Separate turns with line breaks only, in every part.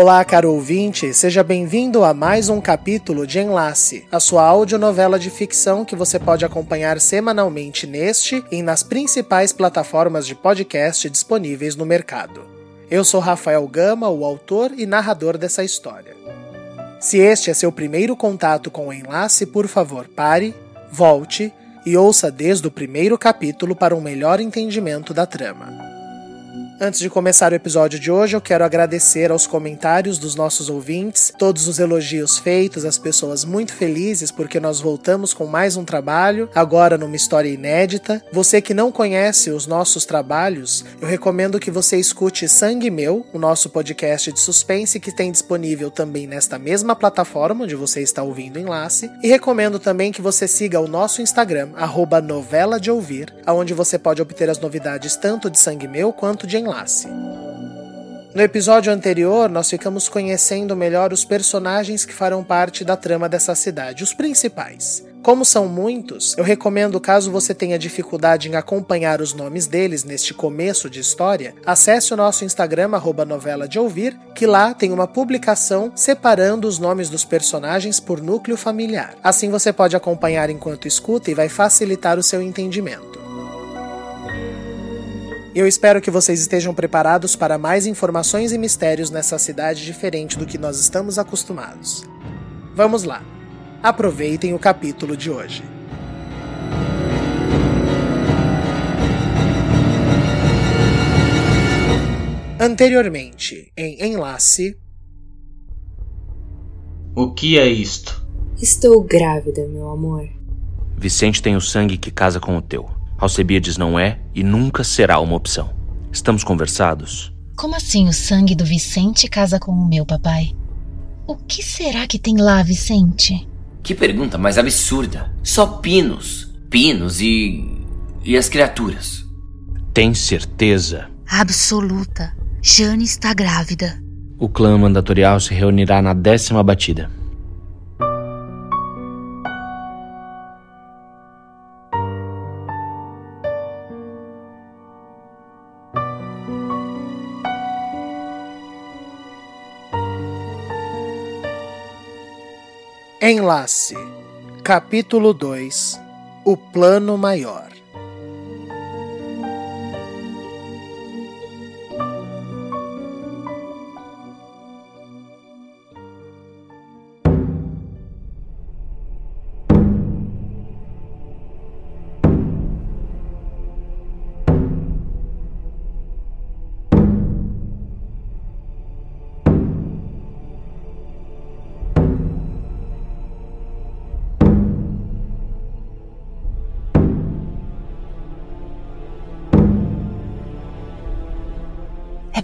Olá, caro ouvinte, seja bem-vindo a mais um capítulo de Enlace, a sua audionovela de ficção que você pode acompanhar semanalmente neste e nas principais plataformas de podcast disponíveis no mercado. Eu sou Rafael Gama, o autor e narrador dessa história. Se este é seu primeiro contato com o Enlace, por favor, pare, volte e ouça desde o primeiro capítulo para um melhor entendimento da trama. Antes de começar o episódio de hoje, eu quero agradecer aos comentários dos nossos ouvintes, todos os elogios feitos, as pessoas muito felizes porque nós voltamos com mais um trabalho, agora numa história inédita. Você que não conhece os nossos trabalhos, eu recomendo que você escute Sangue Meu, o nosso podcast de suspense que tem disponível também nesta mesma plataforma onde você está ouvindo o enlace, e recomendo também que você siga o nosso Instagram, novela de ouvir, onde você pode obter as novidades tanto de Sangue Meu quanto de No episódio anterior, nós ficamos conhecendo melhor os personagens que farão parte da trama dessa cidade, os principais. Como são muitos, eu recomendo, caso você tenha dificuldade em acompanhar os nomes deles neste começo de história, acesse o nosso Instagram, novela de ouvir, que lá tem uma publicação separando os nomes dos personagens por núcleo familiar. Assim você pode acompanhar enquanto escuta e vai facilitar o seu entendimento. Eu espero que vocês estejam preparados para mais informações e mistérios nessa cidade diferente do que nós estamos acostumados. Vamos lá. Aproveitem o capítulo de hoje. Anteriormente, em Enlace.
O que é isto?
Estou grávida, meu amor.
Vicente tem o sangue que casa com o teu. Alcebiades não é e nunca será uma opção. Estamos conversados?
Como assim o sangue do Vicente casa com o meu, papai? O que será que tem lá, Vicente?
Que pergunta mais absurda. Só pinos. Pinos e. e as criaturas.
Tem certeza?
Absoluta. Jane está grávida.
O clã mandatorial se reunirá na décima batida.
Enlace, capítulo 2 O Plano Maior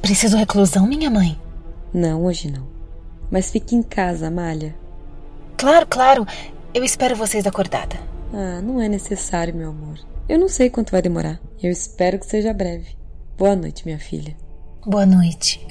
preciso reclusão, minha mãe?
Não, hoje não. Mas fique em casa, Amália.
Claro, claro. Eu espero vocês acordada.
Ah, não é necessário, meu amor. Eu não sei quanto vai demorar. Eu espero que seja breve. Boa noite, minha filha.
Boa noite.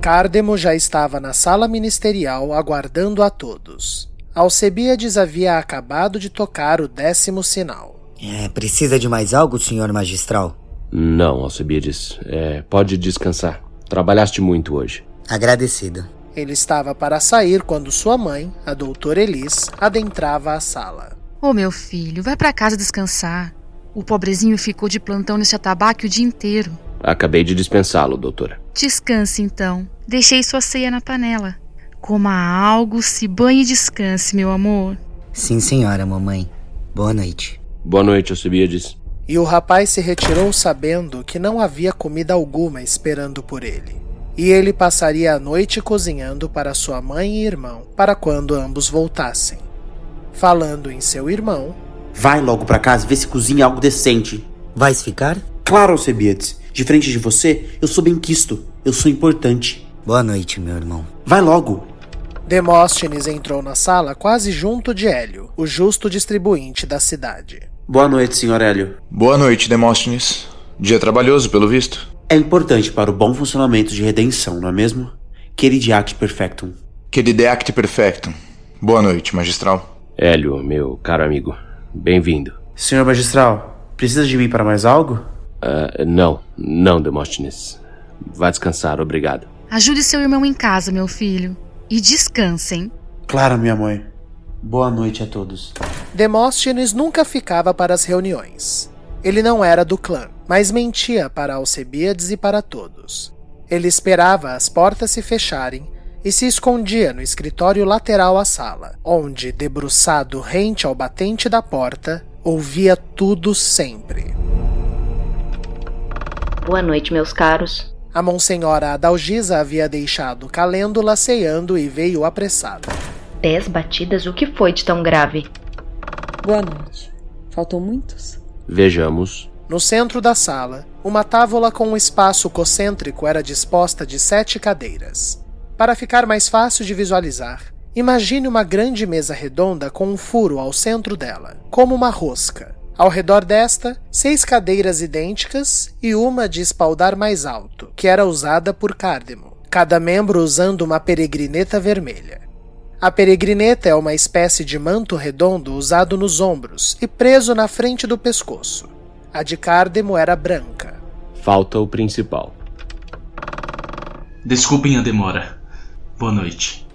Cardemo já estava na sala ministerial aguardando a todos. Alcebiades havia acabado de tocar o décimo sinal.
É, precisa de mais algo, senhor magistral?
Não, Alcebiades. É, pode descansar. Trabalhaste muito hoje.
Agradecido.
Ele estava para sair quando sua mãe, a doutora Elis, adentrava a sala.
Ô oh, meu filho, vai para casa descansar. O pobrezinho ficou de plantão nesse atabaque o dia inteiro.
Acabei de dispensá-lo, doutora.
Descanse então. Deixei sua ceia na panela. Coma algo, se banhe e descanse, meu amor.
Sim, senhora, mamãe. Boa noite.
Boa noite, Alcebiades.
E o rapaz se retirou sabendo que não havia comida alguma esperando por ele. E ele passaria a noite cozinhando para sua mãe e irmão, para quando ambos voltassem. falando em seu irmão.
Vai logo para casa ver se cozinha algo decente.
Vais ficar?
Claro, Alcebiades. Diferente de você, eu sou bem quisto. Eu sou importante.
Boa noite, meu irmão.
Vai logo.
Demóstenes entrou na sala quase junto de Hélio, o justo distribuinte da cidade.
Boa noite, senhor Hélio.
Boa noite, Demóstenes. Dia trabalhoso, pelo visto.
É importante para o bom funcionamento de redenção, não é mesmo? Queridiac perfectum.
Queridiac perfectum. Boa noite, magistral.
Hélio, meu caro amigo. Bem-vindo.
Senhor magistral, precisa de mim para mais algo?
Uh, não, não, Demóstenes. Vá descansar, obrigado.
Ajude seu irmão em casa, meu filho. E descansem.
Claro, minha mãe. Boa noite a todos.
Demóstenes nunca ficava para as reuniões. Ele não era do clã, mas mentia para Alcebiades e para todos. Ele esperava as portas se fecharem e se escondia no escritório lateral à sala, onde, debruçado rente ao batente da porta, ouvia tudo sempre.
Boa noite, meus caros.
A Monsenhora Adalgisa havia deixado Calêndula ceando e veio apressada.
Dez batidas? O que foi de tão grave?
Boa noite. Faltou muitos?
Vejamos.
No centro da sala, uma távola com um espaço concêntrico era disposta de sete cadeiras. Para ficar mais fácil de visualizar, imagine uma grande mesa redonda com um furo ao centro dela, como uma rosca. Ao redor desta, seis cadeiras idênticas e uma de espaldar mais alto, que era usada por Cárdemo, cada membro usando uma peregrineta vermelha. A peregrineta é uma espécie de manto redondo usado nos ombros e preso na frente do pescoço. A de Cárdemo era branca.
Falta o principal.
Desculpem a demora. Boa noite.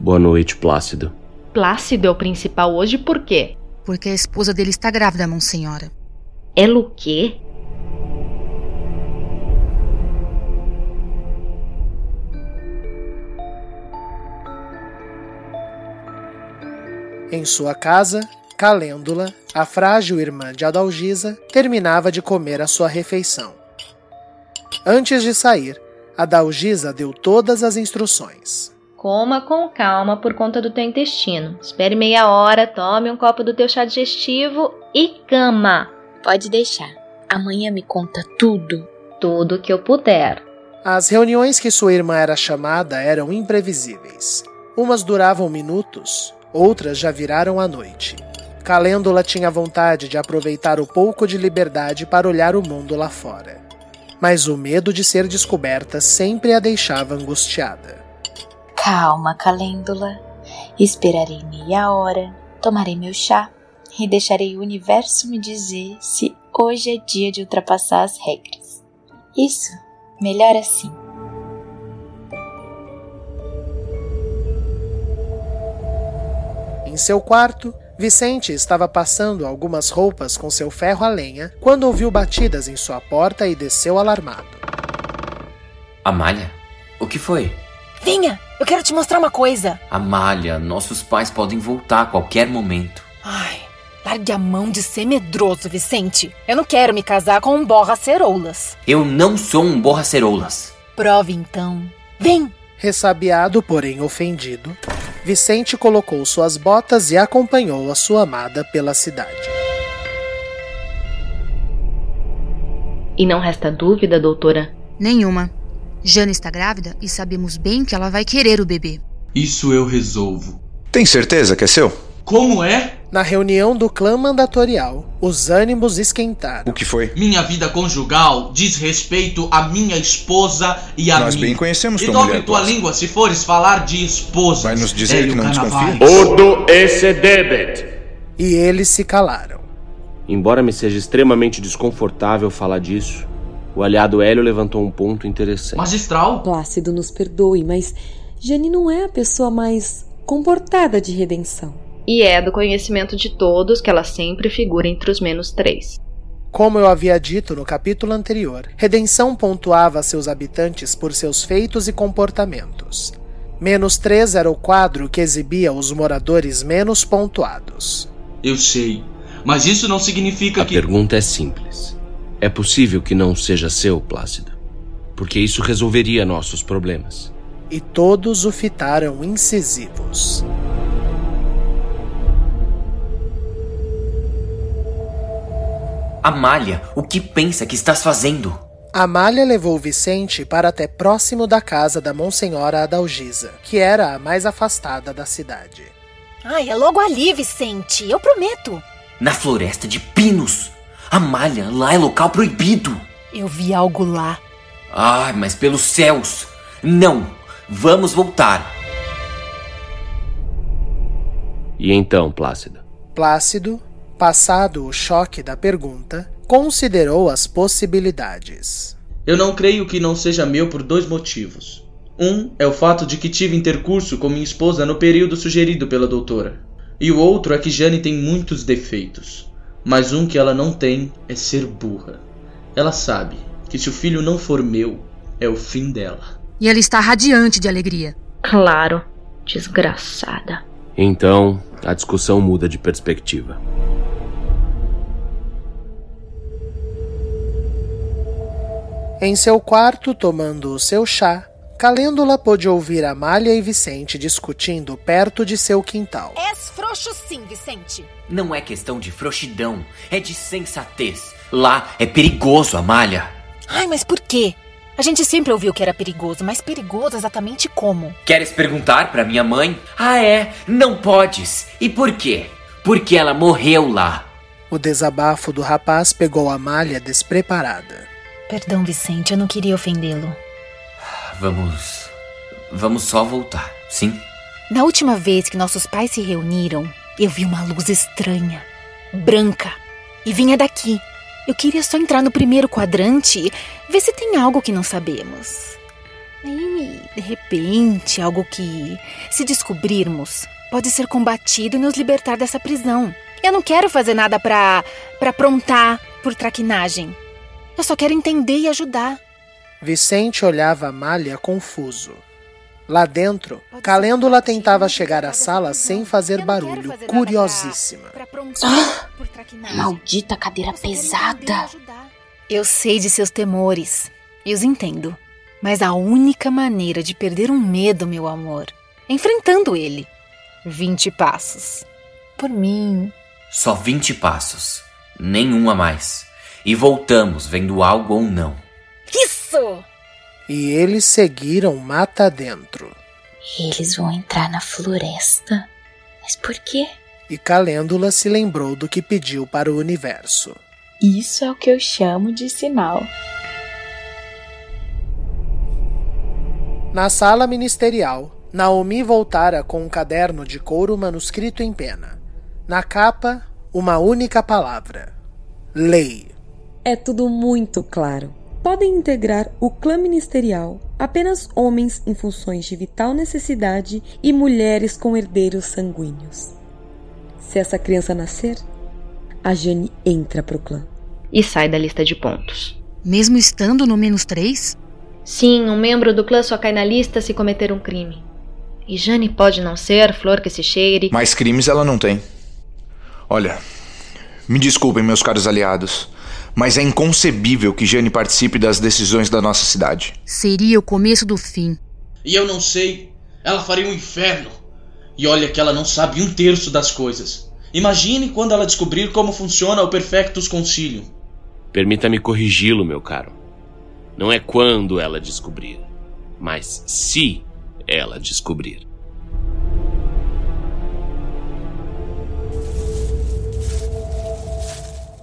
Boa noite, Plácido.
Plácido é o principal hoje por quê?
Porque a esposa dele está grávida, Monsenhora.
Ela o quê?
Em sua casa, Calêndula, a frágil irmã de Adalgisa, terminava de comer a sua refeição. Antes de sair, Adalgisa deu todas as instruções.
Coma com calma por conta do teu intestino. Espere meia hora, tome um copo do teu chá digestivo e cama.
Pode deixar. Amanhã me conta tudo.
Tudo que eu puder.
As reuniões que sua irmã era chamada eram imprevisíveis. Umas duravam minutos, outras já viraram a noite. Calêndula tinha vontade de aproveitar o pouco de liberdade para olhar o mundo lá fora. Mas o medo de ser descoberta sempre a deixava angustiada.
Calma, Calêndula. Esperarei meia hora, tomarei meu chá e deixarei o universo me dizer se hoje é dia de ultrapassar as regras. Isso, melhor assim.
Seu quarto, Vicente estava passando algumas roupas com seu ferro a lenha quando ouviu batidas em sua porta e desceu alarmado.
Amália? O que foi?
Venha, eu quero te mostrar uma coisa.
Amália, nossos pais podem voltar a qualquer momento.
Ai, largue a mão de ser medroso, Vicente. Eu não quero me casar com um borra-ceroulas.
Eu não sou um borra-ceroulas.
Prove então. Vem!
Ressabiado, porém ofendido, Vicente colocou suas botas e acompanhou a sua amada pela cidade.
E não resta dúvida, doutora?
Nenhuma. Jana está grávida e sabemos bem que ela vai querer o bebê.
Isso eu resolvo.
Tem certeza que é seu?
Como é?
Na reunião do clã mandatorial, os ânimos esquentaram.
O que foi?
Minha vida conjugal diz respeito à minha esposa e a
Nós
mim.
bem conhecemos
E
tua
dobre
mulher,
tua língua se fores falar de esposa.
Vai nos dizer que não desconfia?
Ordo esse debet.
E eles se calaram.
Embora me seja extremamente desconfortável falar disso, o aliado Hélio levantou um ponto interessante.
Magistral?
Plácido nos perdoe, mas Jane não é a pessoa mais comportada de redenção.
E é do conhecimento de todos que ela sempre figura entre os menos três.
Como eu havia dito no capítulo anterior, Redenção pontuava seus habitantes por seus feitos e comportamentos. Menos 3 era o quadro que exibia os moradores menos pontuados.
Eu sei. Mas isso não significa
A
que.
pergunta é simples. É possível que não seja seu, Plácido? Porque isso resolveria nossos problemas.
E todos o fitaram incisivos.
Amália, o que pensa que estás fazendo?
Amália levou Vicente para até próximo da casa da Monsenhora Adalgisa, que era a mais afastada da cidade.
Ai, é logo ali, Vicente, eu prometo.
Na floresta de pinos. Amália, lá é local proibido.
Eu vi algo lá.
Ai, mas pelos céus. Não, vamos voltar.
E então, Plácido?
Plácido, passado o choque da pergunta, considerou as possibilidades.
Eu não creio que não seja meu por dois motivos. Um é o fato de que tive intercurso com minha esposa no período sugerido pela doutora. E o outro é que Jane tem muitos defeitos. Mas um que ela não tem é ser burra. Ela sabe que se o filho não for meu, é o fim dela.
E ela está radiante de alegria.
Claro, desgraçada.
Então, a discussão muda de perspectiva.
Em seu quarto, tomando o seu chá, Calêndula pôde ouvir Amália e Vicente discutindo perto de seu quintal.
És frouxo sim, Vicente.
Não é questão de frouxidão, é de sensatez. Lá é perigoso, Amália.
Ai, mas por quê? A gente sempre ouviu que era perigoso, mas perigoso exatamente como?
Queres perguntar para minha mãe? Ah, é? Não podes. E por quê? Porque ela morreu lá.
O desabafo do rapaz pegou Amália despreparada.
Perdão, Vicente, eu não queria ofendê-lo.
Vamos. Vamos só voltar, sim?
Na última vez que nossos pais se reuniram, eu vi uma luz estranha, branca, e vinha daqui. Eu queria só entrar no primeiro quadrante e ver se tem algo que não sabemos. Aí, de repente, algo que, se descobrirmos, pode ser combatido e nos libertar dessa prisão. Eu não quero fazer nada pra, pra aprontar por traquinagem. Eu só quero entender e ajudar.
Vicente olhava Amália confuso. Lá dentro, Calêndula tentava chegar à sala sem fazer barulho, curiosíssima.
Ah, maldita cadeira pesada!
Eu sei de seus temores e os entendo. Mas a única maneira de perder um medo, meu amor, é enfrentando ele. Vinte passos. Por mim.
Só vinte passos. Nenhum a mais. E voltamos vendo algo ou não.
Isso!
E eles seguiram mata dentro.
Eles vão entrar na floresta. Mas por quê?
E Calêndula se lembrou do que pediu para o universo.
Isso é o que eu chamo de sinal.
Na sala ministerial, Naomi voltara com um caderno de couro manuscrito em pena. Na capa, uma única palavra: Lei.
É tudo muito claro. Podem integrar o clã ministerial apenas homens em funções de vital necessidade e mulheres com herdeiros sanguíneos. Se essa criança nascer, a Jane entra pro clã.
E sai da lista de pontos.
Mesmo estando no menos três?
Sim, um membro do clã só cai na lista se cometer um crime. E Jane pode não ser flor que se cheire.
Mas crimes ela não tem. Olha, me desculpem, meus caros aliados, mas é inconcebível que Jane participe das decisões da nossa cidade.
Seria o começo do fim.
E eu não sei. Ela faria um inferno. E olha que ela não sabe um terço das coisas. Imagine quando ela descobrir como funciona o Perfectus Concilium.
Permita-me corrigi-lo, meu caro. Não é quando ela descobrir, mas se ela descobrir.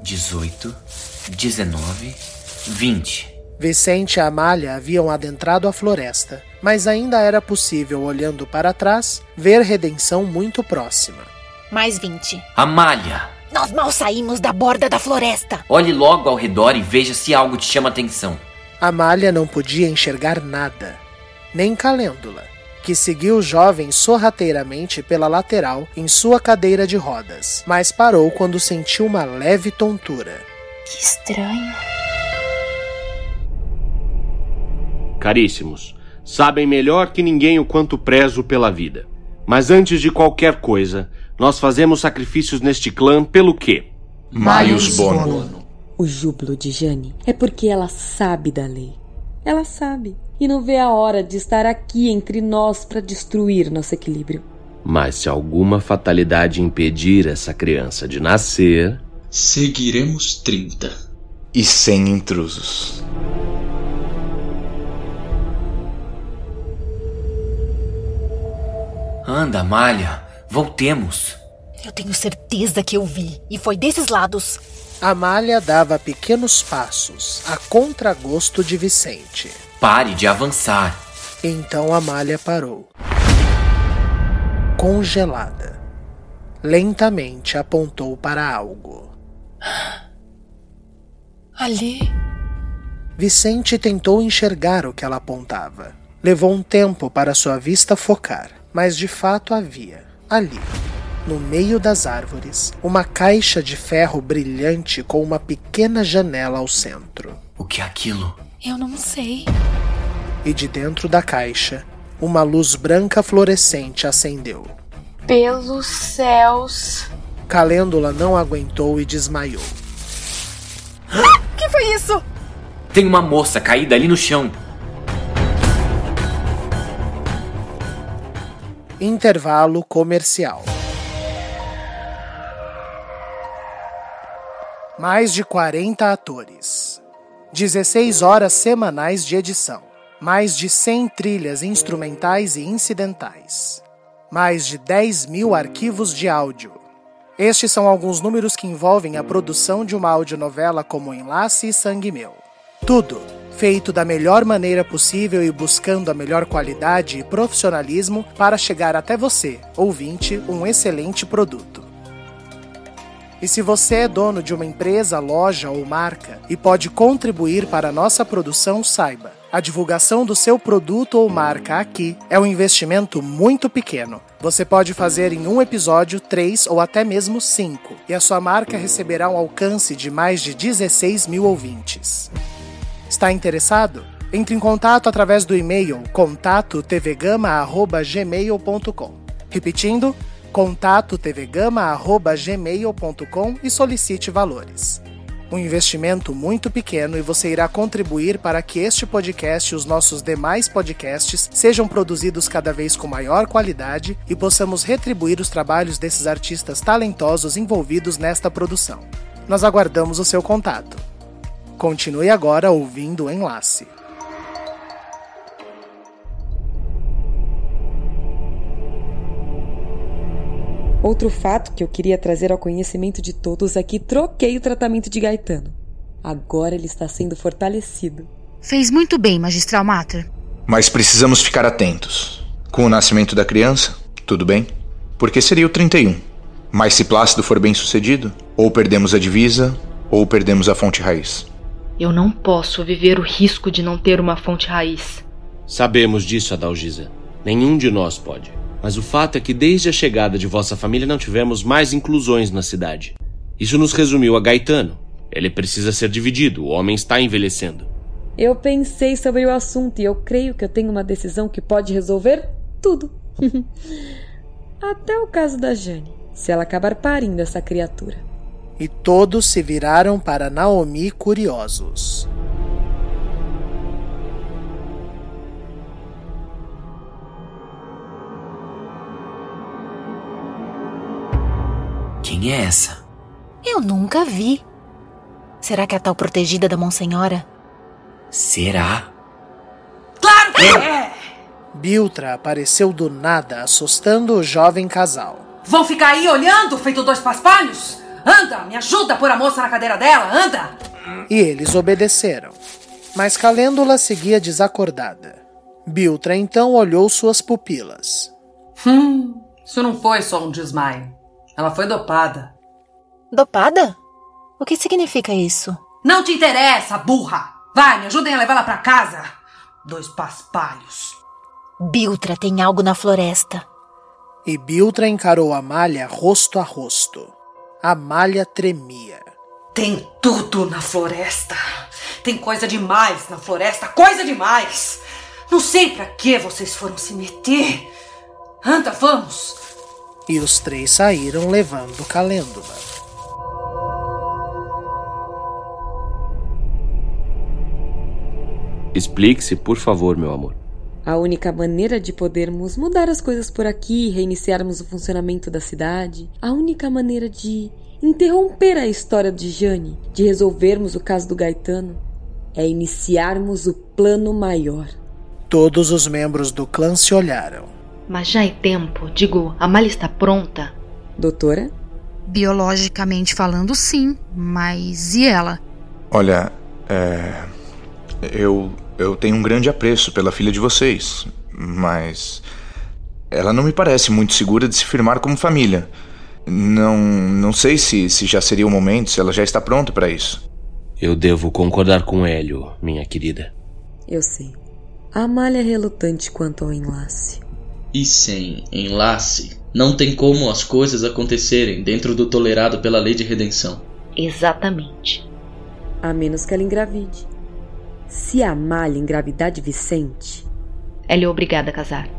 Dezoito, dezenove, vinte.
Vicente e Amália haviam adentrado a floresta, mas ainda era possível, olhando para trás, ver redenção muito próxima.
Mais vinte.
Amália!
Nós mal saímos da borda da floresta.
Olhe logo ao redor e veja se algo te chama atenção.
Amália não podia enxergar nada, nem Calêndula, que seguiu o jovem sorrateiramente pela lateral em sua cadeira de rodas, mas parou quando sentiu uma leve tontura.
Que estranho.
Caríssimos, sabem melhor que ninguém o quanto prezo pela vida. Mas antes de qualquer coisa, nós fazemos sacrifícios neste clã pelo quê?
Maius Bono.
O júbilo de Jane é porque ela sabe da lei. Ela sabe e não vê a hora de estar aqui entre nós para destruir nosso equilíbrio.
Mas se alguma fatalidade impedir essa criança de nascer,
Seguiremos 30.
E sem intrusos.
Anda, Malha, voltemos.
Eu tenho certeza que eu vi, e foi desses lados.
Amália dava pequenos passos, a contragosto de Vicente.
Pare de avançar.
Então Amália parou. Congelada. Lentamente apontou para algo.
Ali.
Vicente tentou enxergar o que ela apontava. Levou um tempo para sua vista focar, mas de fato havia, ali, no meio das árvores, uma caixa de ferro brilhante com uma pequena janela ao centro.
O que é aquilo?
Eu não sei.
E de dentro da caixa, uma luz branca fluorescente acendeu.
Pelos céus.
Calêndula não aguentou e desmaiou.
O que foi isso?
Tem uma moça caída ali no chão.
Intervalo comercial. Mais de 40 atores. 16 horas semanais de edição. Mais de 100 trilhas instrumentais e incidentais. Mais de 10 mil arquivos de áudio. Estes são alguns números que envolvem a produção de uma audionovela como Enlace e Sangue Meu. Tudo feito da melhor maneira possível e buscando a melhor qualidade e profissionalismo para chegar até você, ouvinte, um excelente produto. E se você é dono de uma empresa, loja ou marca e pode contribuir para a nossa produção, saiba. A divulgação do seu produto ou marca aqui é um investimento muito pequeno. Você pode fazer em um episódio três ou até mesmo cinco, e a sua marca receberá um alcance de mais de 16 mil ouvintes. Está interessado? Entre em contato através do e-mail contato tvgama@gmail.com. Repetindo, contato tvgama@gmail.com e solicite valores. Um investimento muito pequeno e você irá contribuir para que este podcast e os nossos demais podcasts sejam produzidos cada vez com maior qualidade e possamos retribuir os trabalhos desses artistas talentosos envolvidos nesta produção. Nós aguardamos o seu contato. Continue agora ouvindo o enlace.
Outro fato que eu queria trazer ao conhecimento de todos é que troquei o tratamento de Gaetano. Agora ele está sendo fortalecido.
Fez muito bem, magistral Mater.
Mas precisamos ficar atentos. Com o nascimento da criança, tudo bem? Porque seria o 31. Mas se Plácido for bem sucedido, ou perdemos a divisa, ou perdemos a fonte raiz.
Eu não posso viver o risco de não ter uma fonte raiz.
Sabemos disso, Adalgisa. Nenhum de nós pode. Mas o fato é que desde a chegada de vossa família não tivemos mais inclusões na cidade. Isso nos resumiu a Gaetano. Ele precisa ser dividido, o homem está envelhecendo.
Eu pensei sobre o assunto e eu creio que eu tenho uma decisão que pode resolver tudo. Até o caso da Jane, se ela acabar parindo essa criatura.
E todos se viraram para Naomi curiosos.
Quem é essa?
Eu nunca vi. Será que é a tal protegida da Monsenhora?
Será?
Claro que é!
Biltra apareceu do nada, assustando o jovem casal.
Vão ficar aí olhando, feito dois paspalhos? Anda, me ajuda a pôr a moça na cadeira dela, anda!
E eles obedeceram. Mas Calêndula seguia desacordada. Biltra então olhou suas pupilas.
Hum, isso não foi só um desmaio. Ela foi dopada.
Dopada? O que significa isso?
Não te interessa, burra! Vai, me ajudem a levá-la para casa. Dois paspalhos.
Biltra tem algo na floresta.
E Biltra encarou Amália rosto a rosto. Amália tremia.
Tem tudo na floresta. Tem coisa demais na floresta, coisa demais. Não sei para que vocês foram se meter. Anda, vamos.
E os três saíram levando Calêndula.
Explique-se, por favor, meu amor.
A única maneira de podermos mudar as coisas por aqui, reiniciarmos o funcionamento da cidade, a única maneira de interromper a história de Jane, de resolvermos o caso do Gaetano, é iniciarmos o plano maior.
Todos os membros do clã se olharam.
Mas já é tempo. Digo, a malha está pronta.
Doutora?
Biologicamente falando, sim. Mas e ela?
Olha, é. Eu. Eu tenho um grande apreço pela filha de vocês, mas. Ela não me parece muito segura de se firmar como família. Não. Não sei se, se já seria o momento, se ela já está pronta para isso.
Eu devo concordar com Hélio, minha querida.
Eu sei. A Amália é relutante quanto ao enlace.
E sem enlace, não tem como as coisas acontecerem dentro do tolerado pela lei de redenção.
Exatamente.
A menos que ela engravide. Se a Amália engravidar de Vicente.
Ela é obrigada a casar.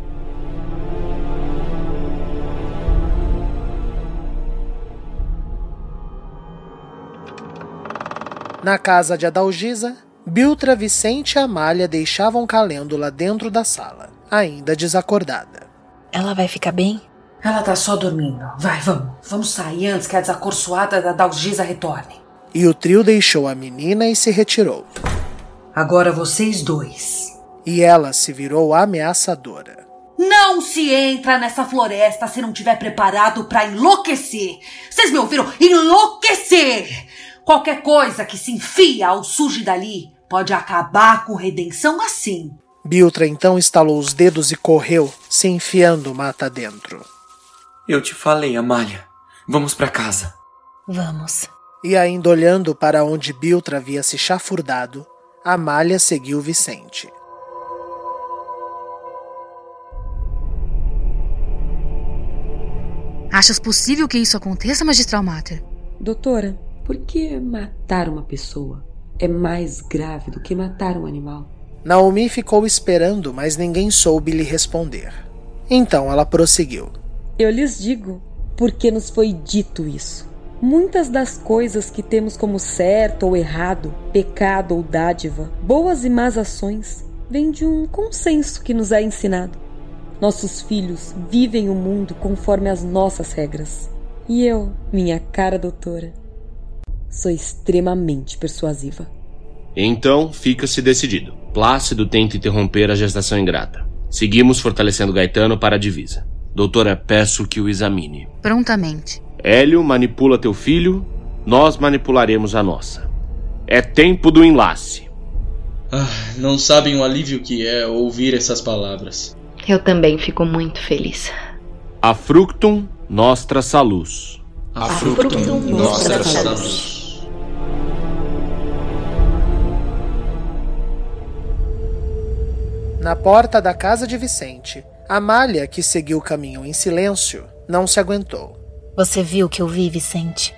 Na casa de Adalgisa, Biltra, Vicente e Amália deixavam Calêndula dentro da sala, ainda desacordada.
Ela vai ficar bem?
Ela tá só dormindo. Vai, vamos. Vamos sair antes que a desacorçoada da Dalgisa retorne.
E o trio deixou a menina e se retirou.
Agora vocês dois.
E ela se virou ameaçadora.
Não se entra nessa floresta se não tiver preparado para enlouquecer. Vocês me ouviram? Enlouquecer! Qualquer coisa que se enfia ou surge dali pode acabar com redenção assim.
Biltra então estalou os dedos e correu, se enfiando mata dentro.
Eu te falei, Amália. Vamos para casa.
Vamos.
E ainda olhando para onde Biltra havia se chafurdado, Amália seguiu Vicente.
Achas possível que isso aconteça, magistral Mater?
Doutora, por que matar uma pessoa é mais grave do que matar um animal?
Naomi ficou esperando, mas ninguém soube lhe responder. Então ela prosseguiu.
Eu lhes digo, porque nos foi dito isso. Muitas das coisas que temos como certo ou errado, pecado ou dádiva, boas e más ações, vêm de um consenso que nos é ensinado. Nossos filhos vivem o mundo conforme as nossas regras. E eu, minha cara doutora, sou extremamente persuasiva.
Então, fica-se decidido. Plácido tenta interromper a gestação ingrata. Seguimos fortalecendo Gaetano para a divisa. Doutora, peço que o examine.
Prontamente.
Hélio manipula teu filho, nós manipularemos a nossa. É tempo do enlace.
Ah, não sabem o alívio que é ouvir essas palavras.
Eu também fico muito feliz.
A fructum nostra salus.
A fructum nostra salus.
Na porta da casa de Vicente, Amália, que seguiu o caminho em silêncio, não se aguentou.
Você viu o que eu vi, Vicente?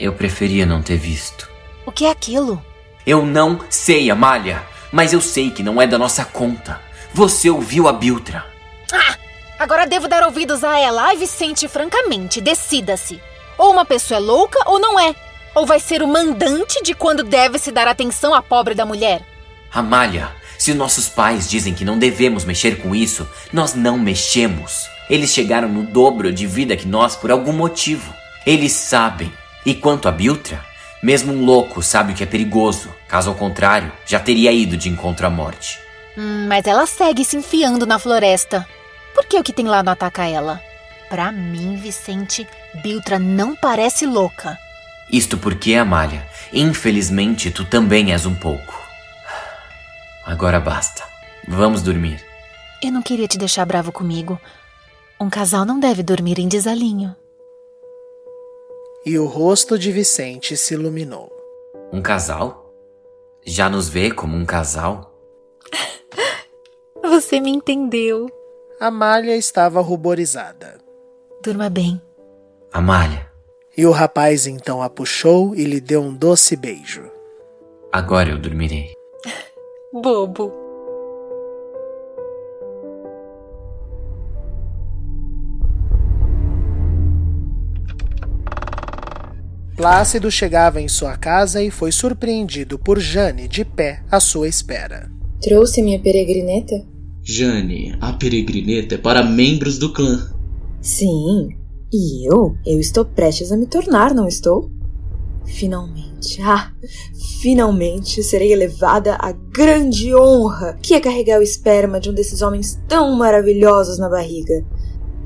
Eu preferia não ter visto.
O que é aquilo?
Eu não sei, Amália, mas eu sei que não é da nossa conta. Você ouviu a Biltra.
Ah! Agora devo dar ouvidos a ela. Ai, Vicente, francamente, decida-se. Ou uma pessoa é louca ou não é. Ou vai ser o mandante de quando deve se dar atenção à pobre da mulher.
Amália, se nossos pais dizem que não devemos mexer com isso, nós não mexemos. Eles chegaram no dobro de vida que nós por algum motivo. Eles sabem. E quanto a Biltra, mesmo um louco sabe o que é perigoso. Caso ao contrário, já teria ido de encontro à morte.
Hum, mas ela segue se enfiando na floresta. Por que o que tem lá não ataca ela? Pra mim, Vicente, Biltra não parece louca.
Isto porque, Amália, infelizmente tu também és um pouco. Agora basta. Vamos dormir.
Eu não queria te deixar bravo comigo. Um casal não deve dormir em desalinho.
E o rosto de Vicente se iluminou.
Um casal? Já nos vê como um casal?
Você me entendeu.
Amália estava ruborizada.
Durma bem.
Amália.
E o rapaz então a puxou e lhe deu um doce beijo.
Agora eu dormirei.
Bobo.
Plácido chegava em sua casa e foi surpreendido por Jane de pé à sua espera.
Trouxe minha peregrineta?
Jane, a peregrineta é para membros do clã.
Sim, e eu? Eu estou prestes a me tornar, não estou? Finalmente, ah, finalmente serei elevada à grande honra que é carregar o esperma de um desses homens tão maravilhosos na barriga.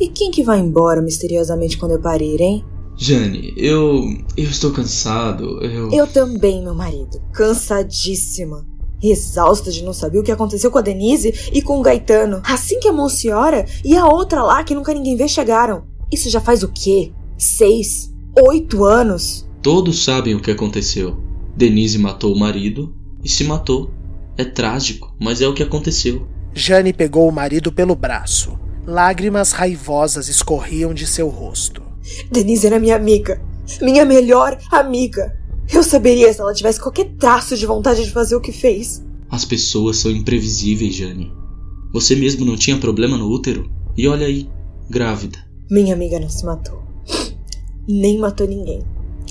E quem que vai embora misteriosamente quando eu parir, hein?
Jane, eu. eu estou cansado, eu.
Eu também, meu marido. Cansadíssima. Exausta de não saber o que aconteceu com a Denise e com o Gaetano. Assim que a Monsenhora e a outra lá que nunca ninguém vê chegaram. Isso já faz o quê? Seis? Oito anos?
Todos sabem o que aconteceu. Denise matou o marido e se matou. É trágico, mas é o que aconteceu.
Jane pegou o marido pelo braço. Lágrimas raivosas escorriam de seu rosto.
Denise era minha amiga. Minha melhor amiga. Eu saberia se ela tivesse qualquer traço de vontade de fazer o que fez.
As pessoas são imprevisíveis, Jane. Você mesmo não tinha problema no útero? E olha aí, grávida.
Minha amiga não se matou. Nem matou ninguém.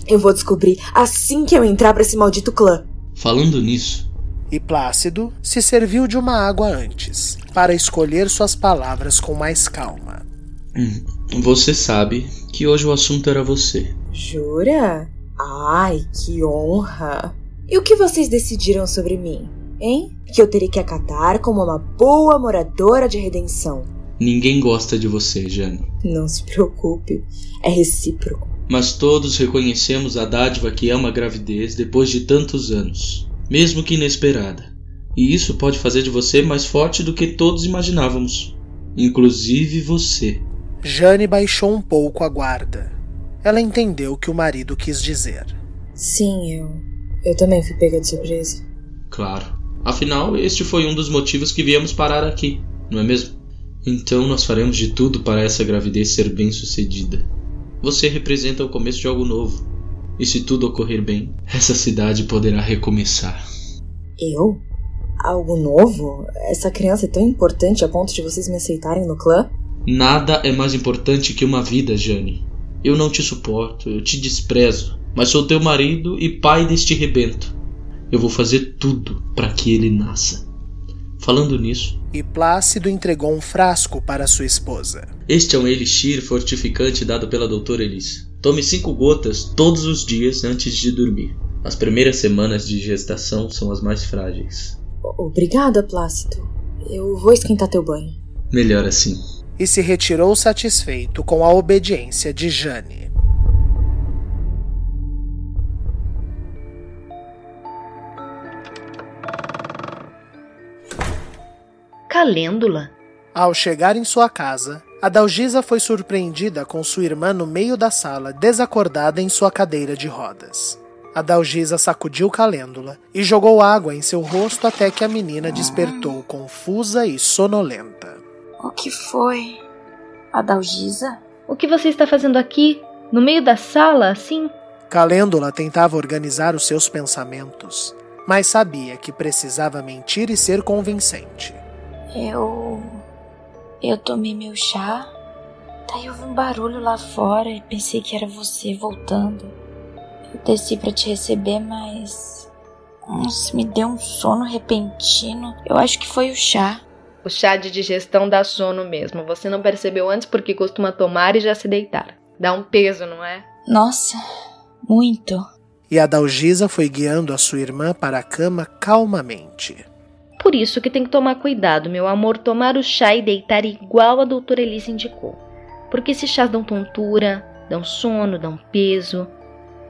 Eu vou descobrir assim que eu entrar para esse maldito clã.
Falando nisso.
E Plácido se serviu de uma água antes, para escolher suas palavras com mais calma.
Hum, você sabe que hoje o assunto era você.
Jura? Ai, que honra! E o que vocês decidiram sobre mim, hein? Que eu teria que acatar como uma boa moradora de redenção.
Ninguém gosta de você, Jane.
Não se preocupe, é recíproco.
Mas todos reconhecemos a dádiva que é uma gravidez depois de tantos anos, mesmo que inesperada. E isso pode fazer de você mais forte do que todos imaginávamos, inclusive você.
Jane baixou um pouco a guarda. Ela entendeu o que o marido quis dizer.
Sim, eu. Eu também fui pega de surpresa.
Claro. Afinal, este foi um dos motivos que viemos parar aqui, não é mesmo? Então nós faremos de tudo para essa gravidez ser bem sucedida. Você representa o começo de algo novo. E se tudo ocorrer bem, essa cidade poderá recomeçar.
Eu? Algo novo? Essa criança é tão importante a ponto de vocês me aceitarem no clã?
Nada é mais importante que uma vida, Jane. Eu não te suporto, eu te desprezo, mas sou teu marido e pai deste rebento. Eu vou fazer tudo para que ele nasça. Falando nisso.
E Plácido entregou um frasco para sua esposa.
Este é um elixir fortificante dado pela doutora Elis. Tome cinco gotas todos os dias antes de dormir. As primeiras semanas de gestação são as mais frágeis.
Obrigada, Plácido. Eu vou esquentar teu banho.
Melhor assim.
E se retirou satisfeito com a obediência de Jane.
Calêndula.
Ao chegar em sua casa, Adalgisa foi surpreendida com sua irmã no meio da sala, desacordada em sua cadeira de rodas. Adalgisa sacudiu Calêndula e jogou água em seu rosto até que a menina despertou confusa e sonolenta.
O que foi? Adalgisa?
O que você está fazendo aqui? No meio da sala, assim?
Calêndula tentava organizar os seus pensamentos, mas sabia que precisava mentir e ser convincente.
Eu. Eu tomei meu chá. Daí houve um barulho lá fora e pensei que era você voltando. Eu desci para te receber, mas. Nossa, me deu um sono repentino. Eu acho que foi o chá.
O chá de digestão dá sono mesmo. Você não percebeu antes porque costuma tomar e já se deitar. Dá um peso, não é?
Nossa, muito.
E a Dalgisa foi guiando a sua irmã para a cama calmamente.
Por isso que tem que tomar cuidado, meu amor, tomar o chá e deitar igual a doutora Elise indicou. Porque esses chás dão tontura, dão sono, dão peso.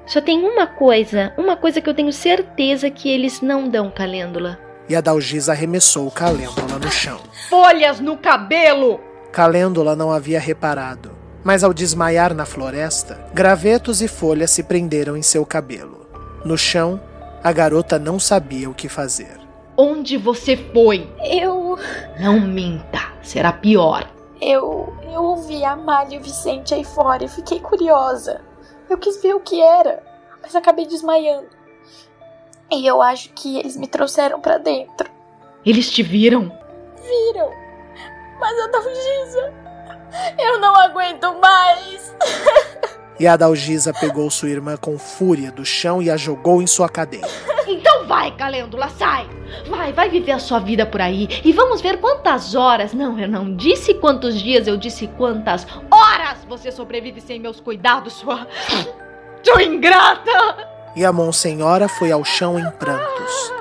Só tem uma coisa, uma coisa que eu tenho certeza que eles não dão, Calêndula.
E a Dalgisa arremessou Calêndula no chão.
Folhas no cabelo!
Calêndula não havia reparado, mas ao desmaiar na floresta, gravetos e folhas se prenderam em seu cabelo. No chão, a garota não sabia o que fazer.
Onde você foi?
Eu.
Não minta, será pior.
Eu. Eu ouvi a Malha e o Vicente aí fora e fiquei curiosa. Eu quis ver o que era, mas acabei desmaiando. E eu acho que eles me trouxeram para dentro.
Eles te viram?
Viram. Mas a Dalgisa. Eu não aguento mais.
E a Dalgisa pegou sua irmã com fúria do chão e a jogou em sua cadeira.
Então vai, Calêndula, sai! Vai, vai viver a sua vida por aí e vamos ver quantas horas. Não, eu não disse quantos dias, eu disse quantas horas você sobrevive sem meus cuidados, sua. sua ingrata!
E a Monsenhora foi ao chão em prantos.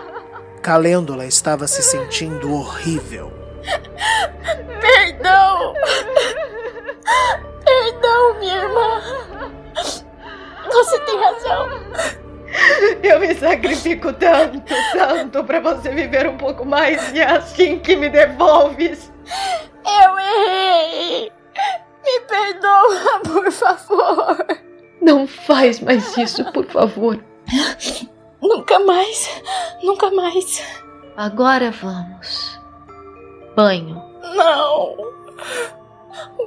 Calêndula estava se sentindo horrível.
Perdão! Perdão, minha irmã! Você tem razão!
Eu me sacrifico tanto, tanto para você viver um pouco mais e é assim que me devolves.
Eu errei! Me perdoa, por favor!
Não faz mais isso, por favor.
Nunca mais, nunca mais.
Agora vamos. Banho.
Não!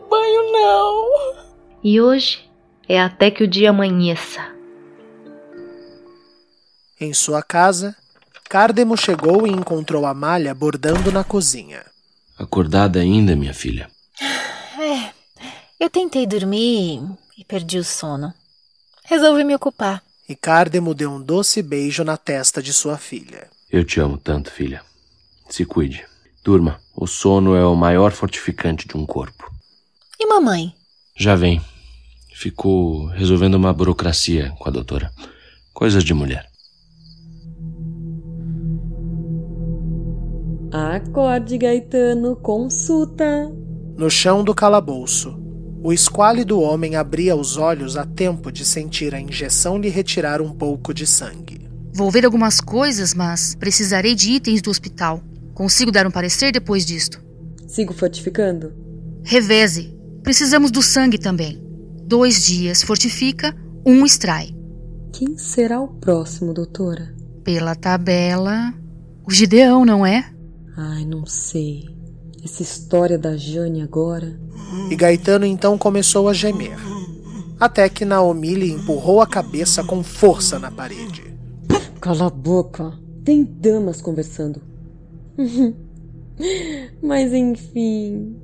Banho não!
E hoje é até que o dia amanheça.
Em sua casa, Cardemo chegou e encontrou Amália bordando na cozinha.
Acordada ainda, minha filha?
É, eu tentei dormir e perdi o sono. Resolvi me ocupar.
E Cardemo deu um doce beijo na testa de sua filha.
Eu te amo tanto, filha. Se cuide. Durma. O sono é o maior fortificante de um corpo.
E mamãe?
Já vem. Ficou resolvendo uma burocracia com a doutora. Coisas de mulher.
Acorde, Gaetano, consulta.
No chão do calabouço, o esquálido homem abria os olhos a tempo de sentir a injeção lhe retirar um pouco de sangue.
Vou ver algumas coisas, mas precisarei de itens do hospital. Consigo dar um parecer depois disto.
Sigo fortificando?
Reveze. Precisamos do sangue também. Dois dias fortifica, um extrai.
Quem será o próximo, doutora?
Pela tabela. O Gideão, não é?
Ai, não sei. Essa história da Jane agora.
E Gaetano então começou a gemer. Até que Naomi lhe empurrou a cabeça com força na parede.
Cala a boca. Tem damas conversando. Mas enfim.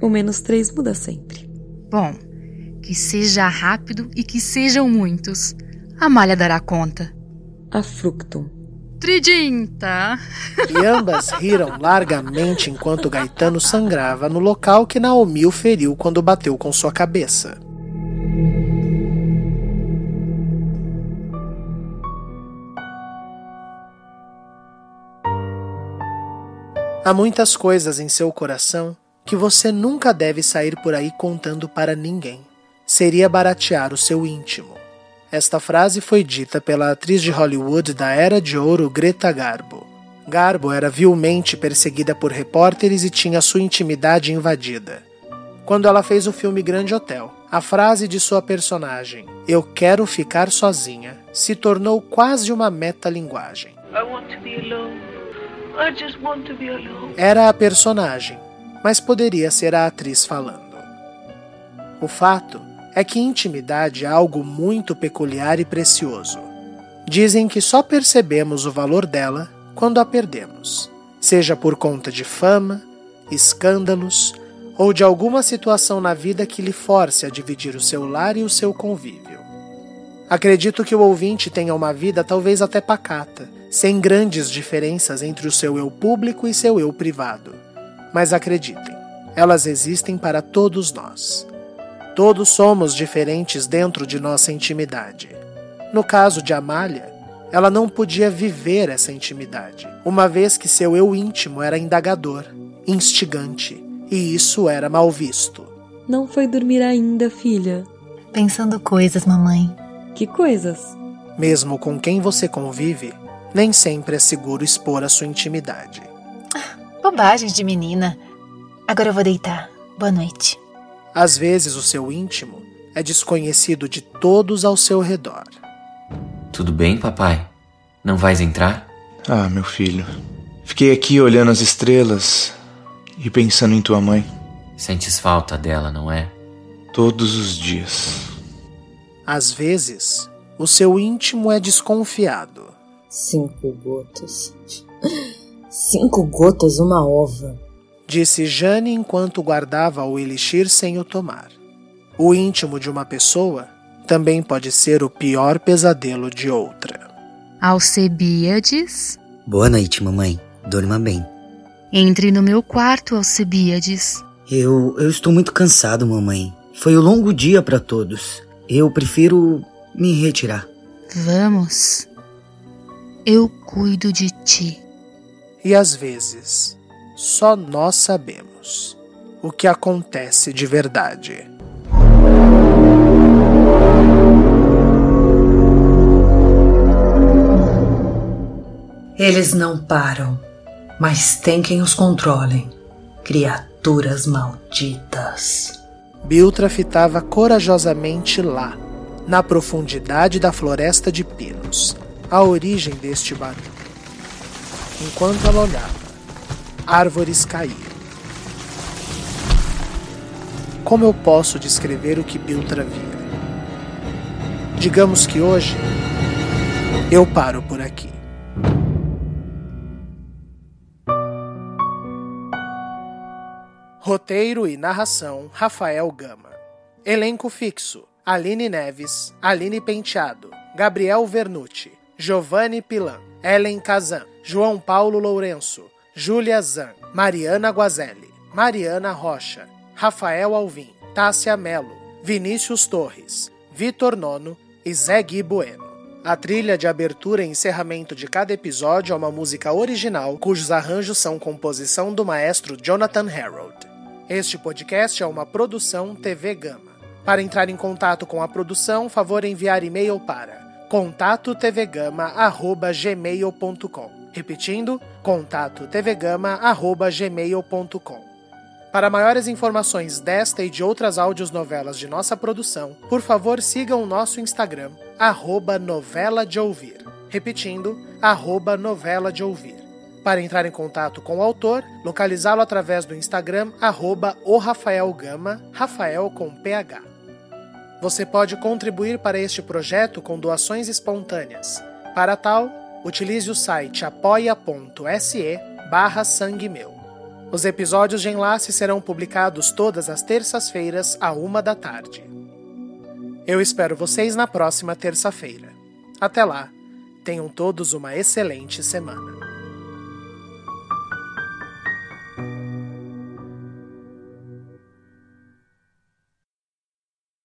O menos três muda sempre.
Bom, que seja rápido e que sejam muitos. A malha dará conta.
A fructum.
Tridinta!
E ambas riram largamente enquanto Gaetano sangrava no local que Naomi o feriu quando bateu com sua cabeça. Há muitas coisas em seu coração que você nunca deve sair por aí contando para ninguém. Seria baratear o seu íntimo. Esta frase foi dita pela atriz de Hollywood da Era de Ouro Greta Garbo. Garbo era vilmente perseguida por repórteres e tinha sua intimidade invadida. Quando ela fez o filme Grande Hotel, a frase de sua personagem, Eu quero ficar sozinha, se tornou quase uma metalinguagem. Era a personagem, mas poderia ser a atriz falando. O fato é que intimidade é algo muito peculiar e precioso. Dizem que só percebemos o valor dela quando a perdemos, seja por conta de fama, escândalos ou de alguma situação na vida que lhe force a dividir o seu lar e o seu convívio. Acredito que o ouvinte tenha uma vida talvez até pacata, sem grandes diferenças entre o seu eu público e seu eu privado. Mas acreditem, elas existem para todos nós. Todos somos diferentes dentro de nossa intimidade. No caso de Amália, ela não podia viver essa intimidade, uma vez que seu eu íntimo era indagador, instigante, e isso era mal visto.
Não foi dormir ainda, filha?
Pensando coisas, mamãe.
Que coisas?
Mesmo com quem você convive, nem sempre é seguro expor a sua intimidade.
Bobagens de menina. Agora eu vou deitar. Boa noite.
Às vezes o seu íntimo é desconhecido de todos ao seu redor.
Tudo bem, papai? Não vais entrar?
Ah, meu filho. Fiquei aqui olhando as estrelas e pensando em tua mãe.
Sentes falta dela, não é?
Todos os dias.
Às vezes, o seu íntimo é desconfiado.
Cinco gotas. Cinco gotas, uma ova.
Disse Jane enquanto guardava o elixir sem o tomar. O íntimo de uma pessoa também pode ser o pior pesadelo de outra.
Alcebíades.
Boa noite, mamãe. Dorma bem.
Entre no meu quarto, Alcebíades.
Eu, eu estou muito cansado, mamãe. Foi um longo dia para todos. Eu prefiro me retirar.
Vamos. Eu cuido de ti.
E às vezes, só nós sabemos o que acontece de verdade.
Eles não param, mas tem quem os controlem. Criaturas malditas.
Biltra fitava corajosamente lá, na profundidade da floresta de pinos, a origem deste barulho. Enquanto ela olhava, árvores caíam. Como eu posso descrever o que Biltra via? Digamos que hoje eu paro por aqui. Roteiro e narração: Rafael Gama. Elenco fixo: Aline Neves, Aline Penteado, Gabriel Vernucci, Giovanni Pilan, Ellen Kazan, João Paulo Lourenço, Júlia Zan, Mariana Guazelli, Mariana Rocha, Rafael Alvim, Tássia Melo, Vinícius Torres, Vitor Nono e Zé Gui Bueno. A trilha de abertura e encerramento de cada episódio é uma música original cujos arranjos são composição do maestro Jonathan Harold. Este podcast é uma produção TV Gama. Para entrar em contato com a produção, favor enviar e-mail para contatotvgama@gmail.com. Repetindo, contatotvgama@gmail.com. Para maiores informações desta e de outras áudios novelas de nossa produção, por favor sigam o nosso Instagram, arroba novela de ouvir. Repetindo, arroba novela de ouvir. Para entrar em contato com o autor, localizá-lo através do Instagram, arroba o Rafael Gama, Rafael com PH. Você pode contribuir para este projeto com doações espontâneas. Para tal, utilize o site apoia.se barra sangue meu. Os episódios de enlace serão publicados todas as terças-feiras, à uma da tarde. Eu espero vocês na próxima terça-feira. Até lá, tenham todos uma excelente semana.